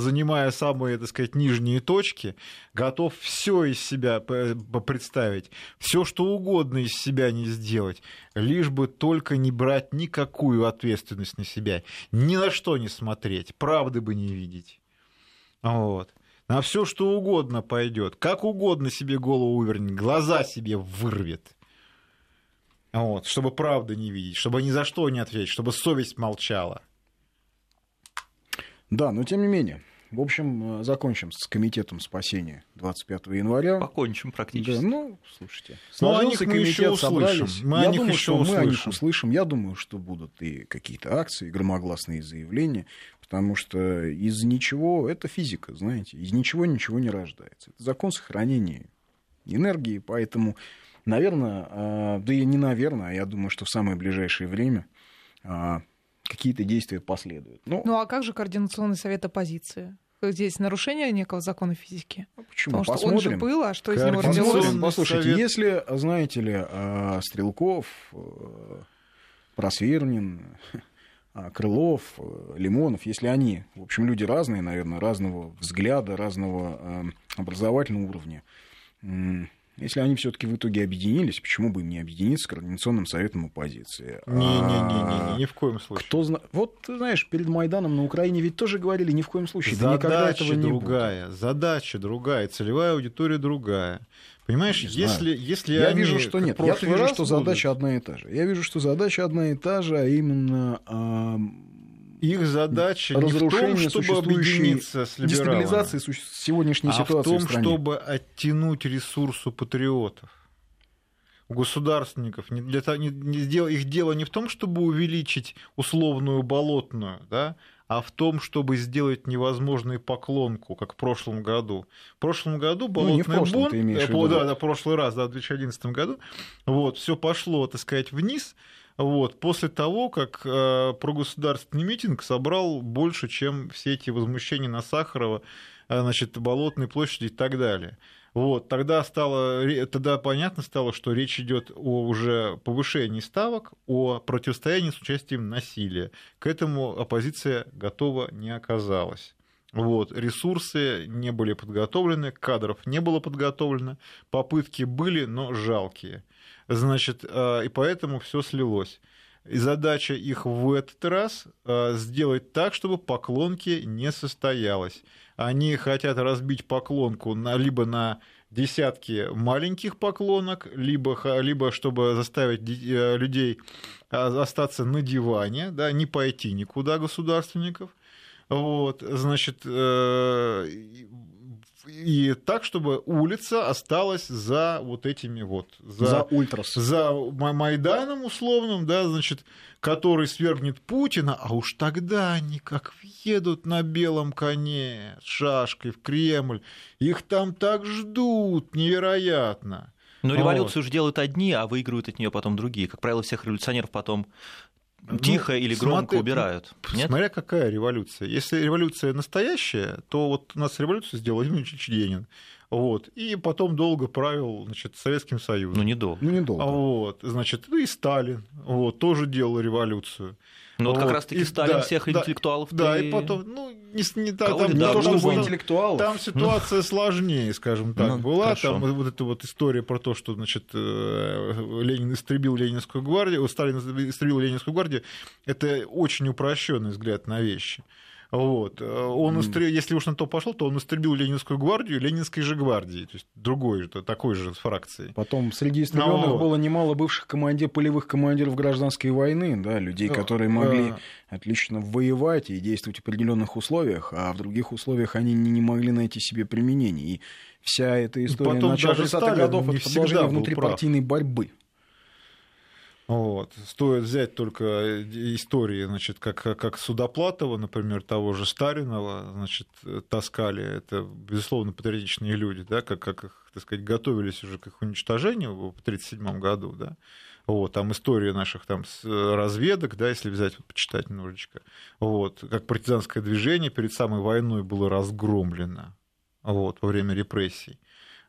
занимая самые, так сказать, нижние точки, готов все из себя представить, все что угодно из себя не сделать, лишь бы только не брать никакую ответственность на себя, ни на что не смотреть, правды бы не видеть. Вот. На все что угодно пойдет, как угодно себе голову вывернет, глаза себе вырвет. Вот, чтобы правды не видеть, чтобы ни за что не ответить, чтобы совесть молчала. Да, но тем не менее. В общем, э, закончим с комитетом спасения 25 января. Покончим практически. Да, ну, слушайте. Сложился ну, мы комитет, еще собрались. Мы Я думаю, что услышим. мы о них услышим. Я думаю, что будут и какие-то акции, громогласные заявления, потому что из ничего, это физика, знаете, из ничего ничего не рождается. Это закон сохранения энергии, поэтому Наверное, а, да и не наверное, а я думаю, что в самое ближайшее время а, какие-то действия последуют. Ну, ну а как же Координационный совет оппозиции? Здесь нарушение некого закона физики. А почему? Потому Посмотрим. что он же был, а что из него родилось? Послушайте, совет... если, знаете ли, Стрелков, э, Просвернин, Крылов, э, Лимонов, если они, в общем, люди разные, наверное, разного взгляда, разного образовательного уровня, если они все-таки в итоге объединились, почему бы им не объединиться с Координационным советом оппозиции? Не-не-не, ни в коем случае. Кто зна... Вот, ты знаешь, перед Майданом на Украине ведь тоже говорили ни в коем случае. Задача да этого не другая, будет. задача другая, целевая аудитория другая. Понимаешь, если, если Я они, вижу, что нет. Я вижу, что будут... задача одна и та же. Я вижу, что задача одна и та же, а именно их задача не в том, чтобы объединиться с либералами, дестабилизации сегодняшней а ситуации в том, в чтобы оттянуть ресурс у патриотов у государственников. Не для, не, не, их дело не в том, чтобы увеличить условную болотную, да, а в том, чтобы сделать невозможной поклонку, как в прошлом году. В прошлом году болотный ну, не в бунт, э, да, да, прошлый раз, да, в 2011 году, вот, все пошло, так сказать, вниз, вот, после того, как э, прогосударственный митинг собрал больше, чем все эти возмущения на Сахарова, э, значит, Болотной площади и так далее. Вот, тогда, стало, тогда понятно стало, что речь идет о уже повышении ставок, о противостоянии с участием насилия. К этому оппозиция готова не оказалась. Вот, ресурсы не были подготовлены, кадров не было подготовлено, попытки были, но жалкие. Значит, а, и поэтому все слилось. И задача их в этот раз а, сделать так, чтобы поклонки не состоялось. Они хотят разбить поклонку на, либо на десятки маленьких поклонок, либо, либо чтобы заставить э, людей а, остаться на диване, да, не пойти никуда государственников. Вот, значит, э, и так, чтобы улица осталась за вот этими вот... За, за ультрас. За Майданом условным, да, значит, который свергнет Путина, а уж тогда они как въедут на белом коне с шашкой в Кремль, их там так ждут невероятно. Но революцию вот. же делают одни, а выигрывают от нее потом другие. Как правило, всех революционеров потом ну, тихо или громко смотри, убирают. Нет? Смотря какая революция. Если революция настоящая, то вот у нас революцию сделал Владимир Ильич Ленин. Вот. И потом долго правил значит, Советским Союзом. Ну, недолго. Ну, недолго. Вот. Значит, ну и Сталин вот, тоже делал революцию. Ну, вот, вот как раз-таки Сталин да, всех да, интеллектуалов Да, и потом, ну, не, не, там, там, не то, чтобы интеллектуалов. Там ситуация ну, сложнее, скажем так, ну, была. Хорошо. Там вот эта вот история про то, что, значит, э, Ленин истребил Ленинскую гвардию, Сталин истребил Ленинскую гвардию, это очень упрощенный взгляд на вещи. Вот. Он истреб... Если уж на то пошел, то он истребил Ленинскую гвардию Ленинской же гвардии, то есть другой же, такой же фракции. Потом среди истребленных Но... было немало бывших командир, полевых командиров гражданской войны, да, людей, которые могли отлично воевать и действовать в определенных условиях, а в других условиях они не, не могли найти себе применение. И вся эта история Потом начала 30-х годов это продолжение внутрипартийной прав. борьбы. Вот. Стоит взять только истории, значит, как, как Судоплатова, например, того же Старинова, значит, таскали. Это, безусловно, патриотичные люди, да, как, как их, так сказать, готовились уже к их уничтожению в 1937 году, да. Вот, там история наших там разведок, да, если взять, почитать немножечко. Вот, как партизанское движение перед самой войной было разгромлено вот, во время репрессий.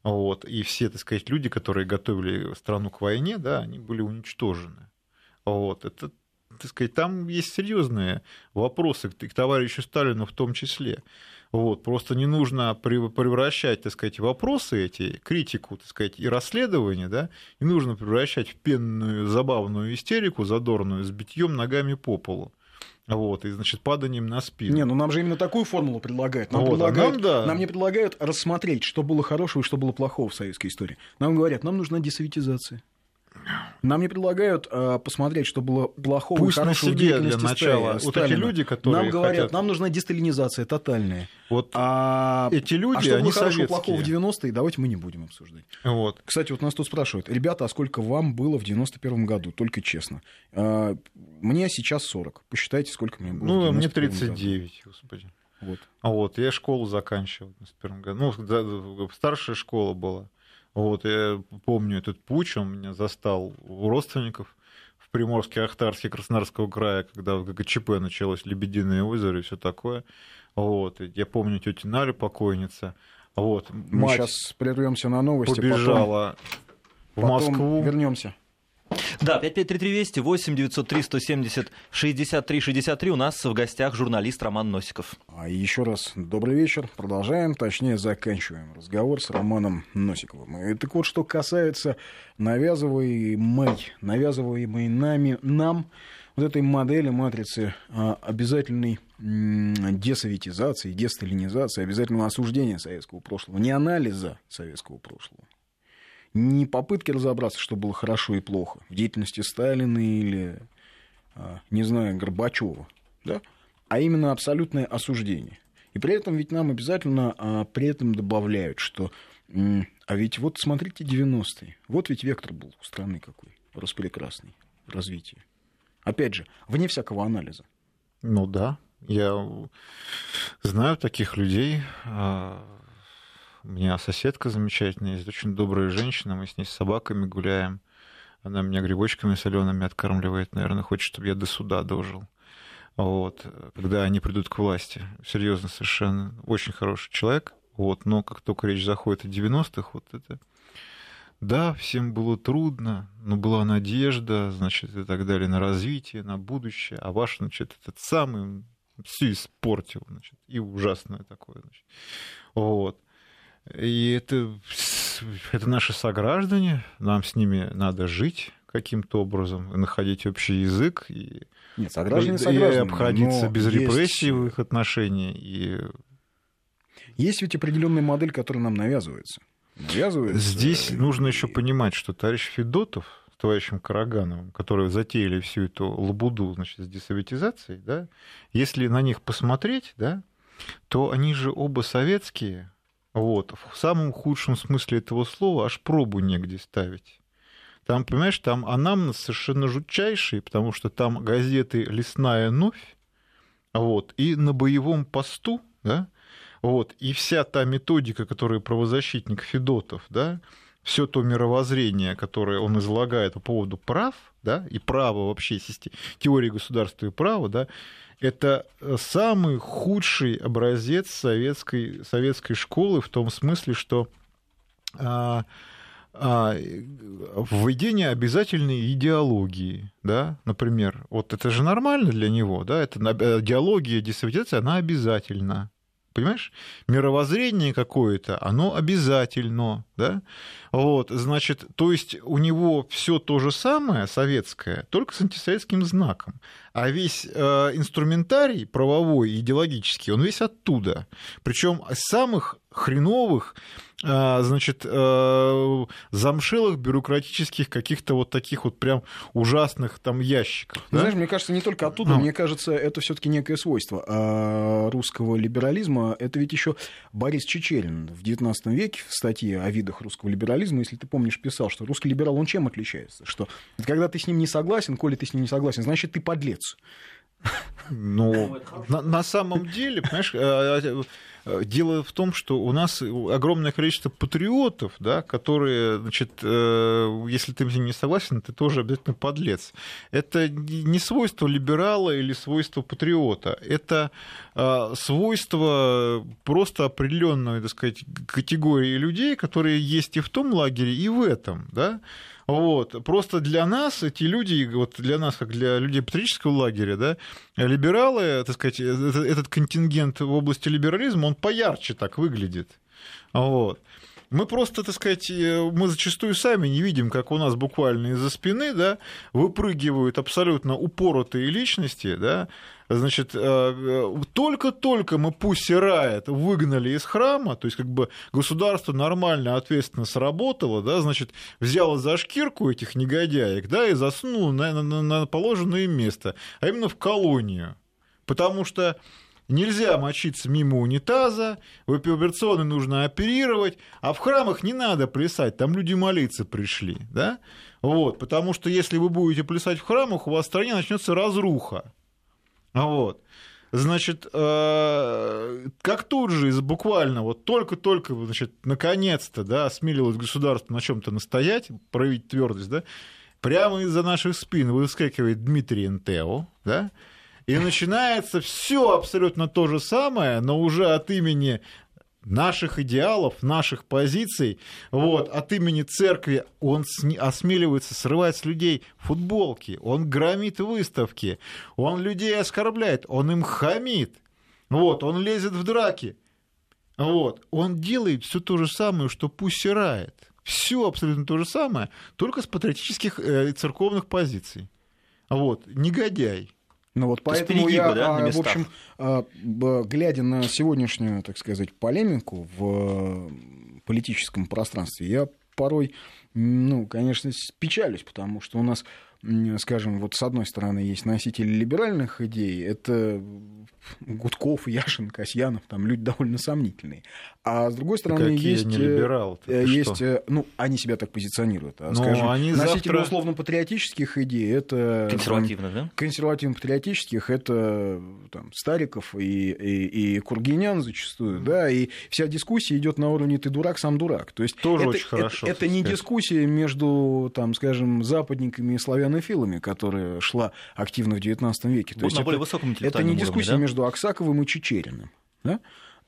Вот, и все, так сказать, люди, которые готовили страну к войне, да, они были уничтожены. Вот, это, так сказать, там есть серьезные вопросы к товарищу Сталину в том числе. Вот, просто не нужно превращать, так сказать, вопросы эти, критику, так сказать, и расследование, да, не нужно превращать в пенную, забавную истерику, задорную, с битьем ногами по полу. Вот, и, значит, паданием на спину. Не, ну нам же именно такую формулу предлагают. Нам, вот, предлагают, а нам, да. нам не предлагают рассмотреть, что было хорошего и что было плохого в советской истории. Нам говорят, нам нужна десоветизация. Нам не предлагают э, посмотреть, что было плохого Пусть и хорошего на себе для начала. Вот эти люди, которые Нам говорят, хотят... нам нужна десталинизация тотальная. Вот а, эти люди, а что они было хорошего, плохого в 90-е, давайте мы не будем обсуждать. Вот. Кстати, вот нас тут спрашивают, ребята, а сколько вам было в 91 году? Только честно. А, мне сейчас 40. Посчитайте, сколько мне было Ну, мне 39, году. господи. Вот. А вот, я школу заканчивал в 91 году. Ну, старшая школа была. Вот, я помню этот путь, он меня застал у родственников в Приморске, Ахтарске, Краснодарского края, когда в ГКЧП началось Лебединое озеро и все такое. Вот, я помню тетя Наля, покойница. Вот, Мы сейчас прервемся на новости. Побежала потом, в Москву. Вернемся. Да, 553320 8 903 170 63 63. У нас в гостях журналист Роман Носиков. А еще раз добрый вечер. Продолжаем, точнее заканчиваем разговор с Романом Носиковым. И так вот, что касается навязываемой, навязываемой нами, нам вот этой модели матрицы а, обязательной десоветизации, десталинизации, обязательного осуждения советского прошлого, не анализа советского прошлого, не попытки разобраться, что было хорошо и плохо в деятельности Сталина или, а, не знаю, Горбачева, да? а именно абсолютное осуждение. И при этом ведь нам обязательно а, при этом добавляют, что а ведь вот смотрите 90-е, вот ведь вектор был у страны какой, распрекрасный в развитии. Опять же, вне всякого анализа. Ну да, я знаю таких людей, а, у меня соседка замечательная, есть очень добрая женщина, мы с ней с собаками гуляем. Она меня грибочками солеными откармливает, наверное, хочет, чтобы я до суда дожил. Вот, когда они придут к власти. Серьезно совершенно. Очень хороший человек. Вот, но как только речь заходит о 90-х, вот это... Да, всем было трудно, но была надежда, значит, и так далее, на развитие, на будущее. А ваш, значит, этот самый все испортил, значит, и ужасное такое, значит. Вот. И это, это наши сограждане, нам с ними надо жить каким-то образом, находить общий язык и, Нет, сограждане, и, сограждане, и обходиться без есть... репрессий в их отношении. И... Есть ведь определенная модель, которая нам навязывается. навязывается. Здесь нужно еще понимать, что товарищ Федотов с товарищем Карагановым, которые затеяли всю эту лабуду значит, с десоветизацией, да, если на них посмотреть, да, то они же оба советские, вот, в самом худшем смысле этого слова аж пробу негде ставить. Там, понимаешь, там анамнез совершенно жутчайший, потому что там газеты «Лесная новь», вот, и на боевом посту, да, вот, и вся та методика, которую правозащитник Федотов, да, все то мировоззрение, которое он излагает по поводу прав, да, и права вообще, теории государства и права, да, это самый худший образец советской, советской школы в том смысле, что а, а, введение обязательной идеологии, да, например, вот это же нормально для него, да, это идеология диссертация, она обязательна, понимаешь? Мировоззрение какое-то, оно обязательно, да? Вот, значит, то есть у него все то же самое советское, только с антисоветским знаком. А весь э, инструментарий правовой и идеологический, он весь оттуда. Причем самых хреновых а, значит, э, замшелых бюрократических каких-то вот таких вот прям ужасных там ящиков. Да? Знаешь, мне кажется, не только оттуда, ну. мне кажется, это все таки некое свойство а, русского либерализма. Это ведь еще Борис Чечерин в XIX веке в статье о видах русского либерализма, если ты помнишь, писал, что русский либерал, он чем отличается? Что когда ты с ним не согласен, коли ты с ним не согласен, значит, ты подлец. Ну, на, на самом деле, понимаешь, э, дело в том, что у нас огромное количество патриотов, да, которые, значит, э, если ты с не согласен, ты тоже обязательно подлец. Это не свойство либерала или свойство патриота, это свойство просто определенной, так сказать, категории людей, которые есть и в том лагере, и в этом, да. Вот. Просто для нас эти люди, вот для нас, как для людей патриотического лагеря, да, либералы, так сказать, этот контингент в области либерализма, он поярче так выглядит. Вот. Мы просто, так сказать, мы зачастую сами не видим, как у нас буквально из-за спины, да, выпрыгивают абсолютно упоротые личности, да, значит, э, э, только-только мы пусть Райт выгнали из храма, то есть как бы государство нормально, ответственно сработало, да, значит, взяло за шкирку этих негодяек, да, и засунуло на, на, на положенное место, а именно в колонию. Потому что нельзя мочиться мимо унитаза, в операционной нужно оперировать, а в храмах не надо плясать, там люди молиться пришли, да? Вот, потому что если вы будете плясать в храмах, у вас в стране начнется разруха. Вот. Значит, э, как тут же, буквально, вот только-только, значит, наконец-то, да, осмелилось государство на чем-то настоять, проявить твердость, да, прямо из-за наших спин выскакивает Дмитрий Энтео, да, и начинается все абсолютно то же самое, но уже от имени наших идеалов, наших позиций, вот, от имени церкви он осмеливается срывать с людей футболки, он громит выставки, он людей оскорбляет, он им хамит, вот, он лезет в драки, вот, он делает все то же самое, что пусирает. Все абсолютно то же самое, только с патриотических э, церковных позиций. Вот, негодяй. Ну вот поэтому перегибы, я, да, а, в общем, а, глядя на сегодняшнюю, так сказать, полемику в политическом пространстве, я порой, ну, конечно, печалюсь, потому что у нас, скажем, вот с одной стороны есть носители либеральных идей, это Гудков, Яшин, Касьянов, там люди довольно сомнительные. А с другой стороны, Какие есть... Не э, либерал есть что? Э, ну, они себя так позиционируют. А, скажем, они носители завтра... условно-патриотических идей, это... Консервативных, да? Консервативно-патриотических, это там, Стариков и, и, и Кургинян зачастую, mm. да, и вся дискуссия идет на уровне «ты дурак, сам дурак». То есть Тоже это, очень хорошо. Это, это не дискуссия между, там, скажем, западниками и славянофилами, которая шла активно в XIX веке. То вот есть на это, более высоком это не дискуссия уровне, да? между Аксаковым и Чечериным. Да?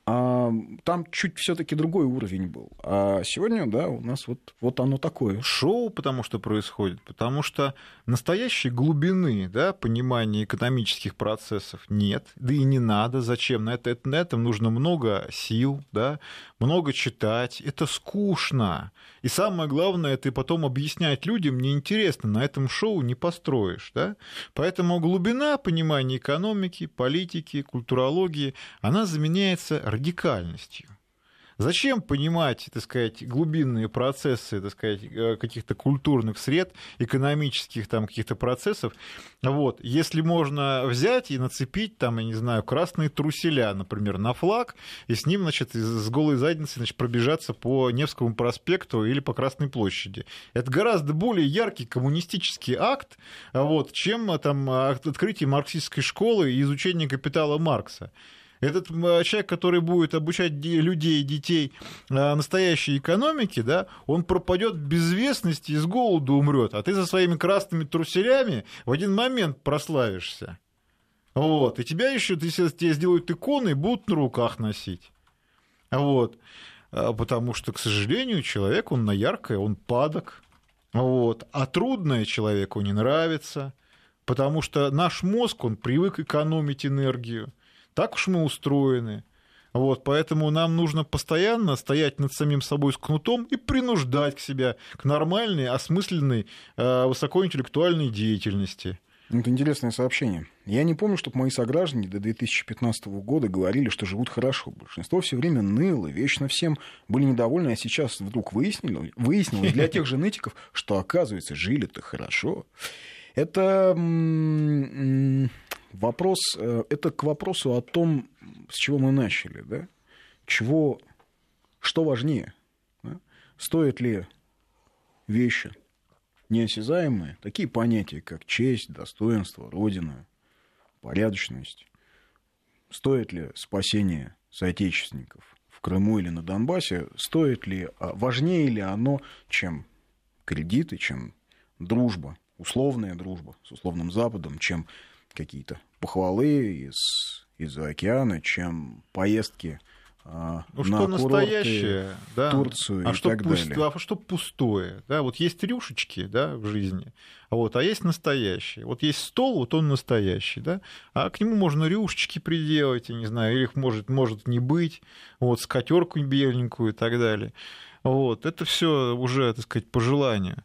А, там чуть все-таки другой уровень был. А сегодня, да, у нас вот, вот оно такое. Шоу, потому что происходит, потому что настоящей глубины, да, понимания экономических процессов нет, да и не надо. Зачем? На, это, на этом нужно много сил, да, много читать. Это скучно. И самое главное, это потом объяснять людям неинтересно. На этом шоу не построишь, да. Поэтому глубина понимания экономики, политики, культурологии, она заменяется радикальностью. Зачем понимать, так сказать, глубинные процессы, так сказать, э, каких-то культурных сред, экономических там каких-то процессов, вот, если можно взять и нацепить там, я не знаю, красные труселя, например, на флаг, и с ним, значит, с голой задницей, значит, пробежаться по Невскому проспекту или по Красной площади. Это гораздо более яркий коммунистический акт, вот, чем там открытие марксистской школы и изучение капитала Маркса. Этот человек, который будет обучать людей, детей а, настоящей экономике, да, он пропадет в безвестности и с голоду умрет, а ты со своими красными труселями в один момент прославишься. Вот. И тебя еще, тебе сделают иконы, будут на руках носить. Вот. А, потому что, к сожалению, человек, он на яркое, он падок. Вот. А трудное человеку не нравится, потому что наш мозг, он привык экономить энергию. Так уж мы устроены. Вот, поэтому нам нужно постоянно стоять над самим собой с кнутом и принуждать к себя к нормальной, осмысленной, э, высокоинтеллектуальной деятельности. Это интересное сообщение. Я не помню, чтобы мои сограждане до 2015 года говорили, что живут хорошо. Большинство все время ныло, вечно всем были недовольны, а сейчас вдруг выяснили, выяснилось для тех же нытиков, что, оказывается, жили-то хорошо. Это вопрос, э, это к вопросу о том, с чего мы начали, да? Чего, что важнее? Да? Стоит ли вещи неосязаемые, такие понятия, как честь, достоинство, родина, порядочность, стоит ли спасение соотечественников в Крыму или на Донбассе, стоит ли, а важнее ли оно, чем кредиты, чем дружба, условная дружба с условным Западом, чем какие-то похвалы из, из-за океана, чем поездки а, ну, на что настоящее, да? Турцию а и что так пусть, далее. А что пустое? Да? Вот есть рюшечки да, в жизни, вот, а есть настоящие. Вот есть стол, вот он настоящий, да? а к нему можно рюшечки приделать, я не знаю, или их может, может не быть, вот, скатерку беленькую и так далее. Вот, это все уже, так сказать, по желанию.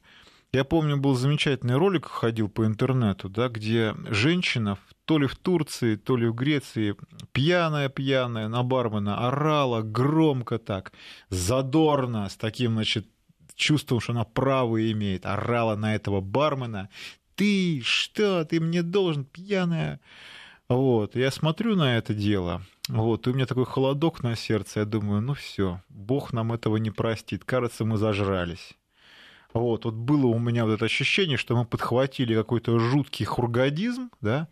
Я помню, был замечательный ролик, ходил по интернету, да, где женщина то ли в Турции, то ли в Греции пьяная-пьяная на бармена орала громко так, задорно, с таким, значит, чувством, что она право имеет, орала на этого бармена. Ты что, ты мне должен, пьяная? Вот, я смотрю на это дело, вот, и у меня такой холодок на сердце, я думаю, ну все, Бог нам этого не простит, кажется, мы зажрались. Вот, вот было у меня вот это ощущение, что мы подхватили какой-то жуткий хургадизм, да,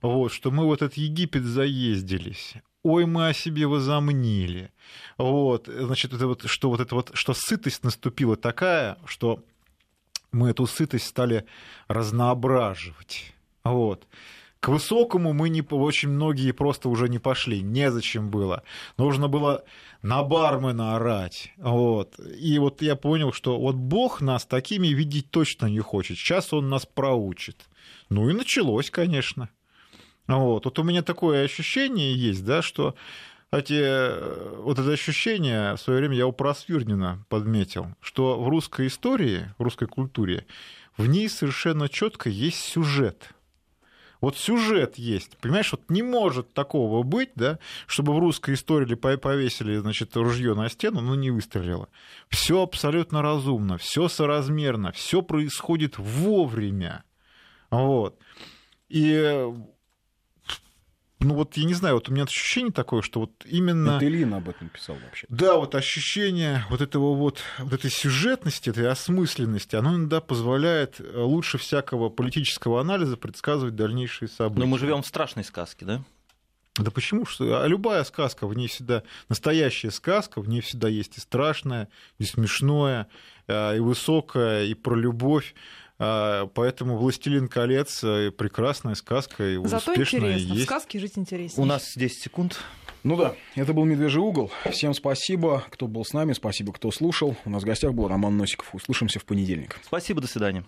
вот, что мы вот этот Египет заездились. Ой, мы о себе возомнили. Вот, значит, это вот, что вот это вот, что сытость наступила такая, что мы эту сытость стали разноображивать. Вот. К высокому мы не, очень многие просто уже не пошли, незачем было. Нужно было на бармена орать. Вот. И вот я понял, что вот Бог нас такими видеть точно не хочет. Сейчас Он нас проучит. Ну и началось, конечно. Вот, вот у меня такое ощущение есть, да, что эти, вот это ощущение в свое время я у Просвирнина подметил, что в русской истории, в русской культуре, в ней совершенно четко есть сюжет. Вот сюжет есть. Понимаешь, вот не может такого быть, да, чтобы в русской истории повесили, значит, ружье на стену, но не выстрелило. Все абсолютно разумно, все соразмерно, все происходит вовремя. Вот. И ну вот я не знаю, вот у меня ощущение такое, что вот именно... Это Ильин об этом писал вообще. Да, вот ощущение вот этого вот, вот этой сюжетности, этой осмысленности, оно иногда позволяет э, лучше всякого политического анализа предсказывать дальнейшие события. Но мы живем в страшной сказке, да? Да почему? Что? А любая сказка, в ней всегда настоящая сказка, в ней всегда есть и страшное, и смешное, э, и высокое, и про любовь. А, поэтому «Властелин колец» э, — прекрасная сказка, и Зато успешная интересно. есть. В сказке жить интереснее. У нас 10 секунд. Ну да, это был «Медвежий угол». Всем спасибо, кто был с нами, спасибо, кто слушал. У нас в гостях был Роман Носиков. Услышимся в понедельник. Спасибо, до свидания.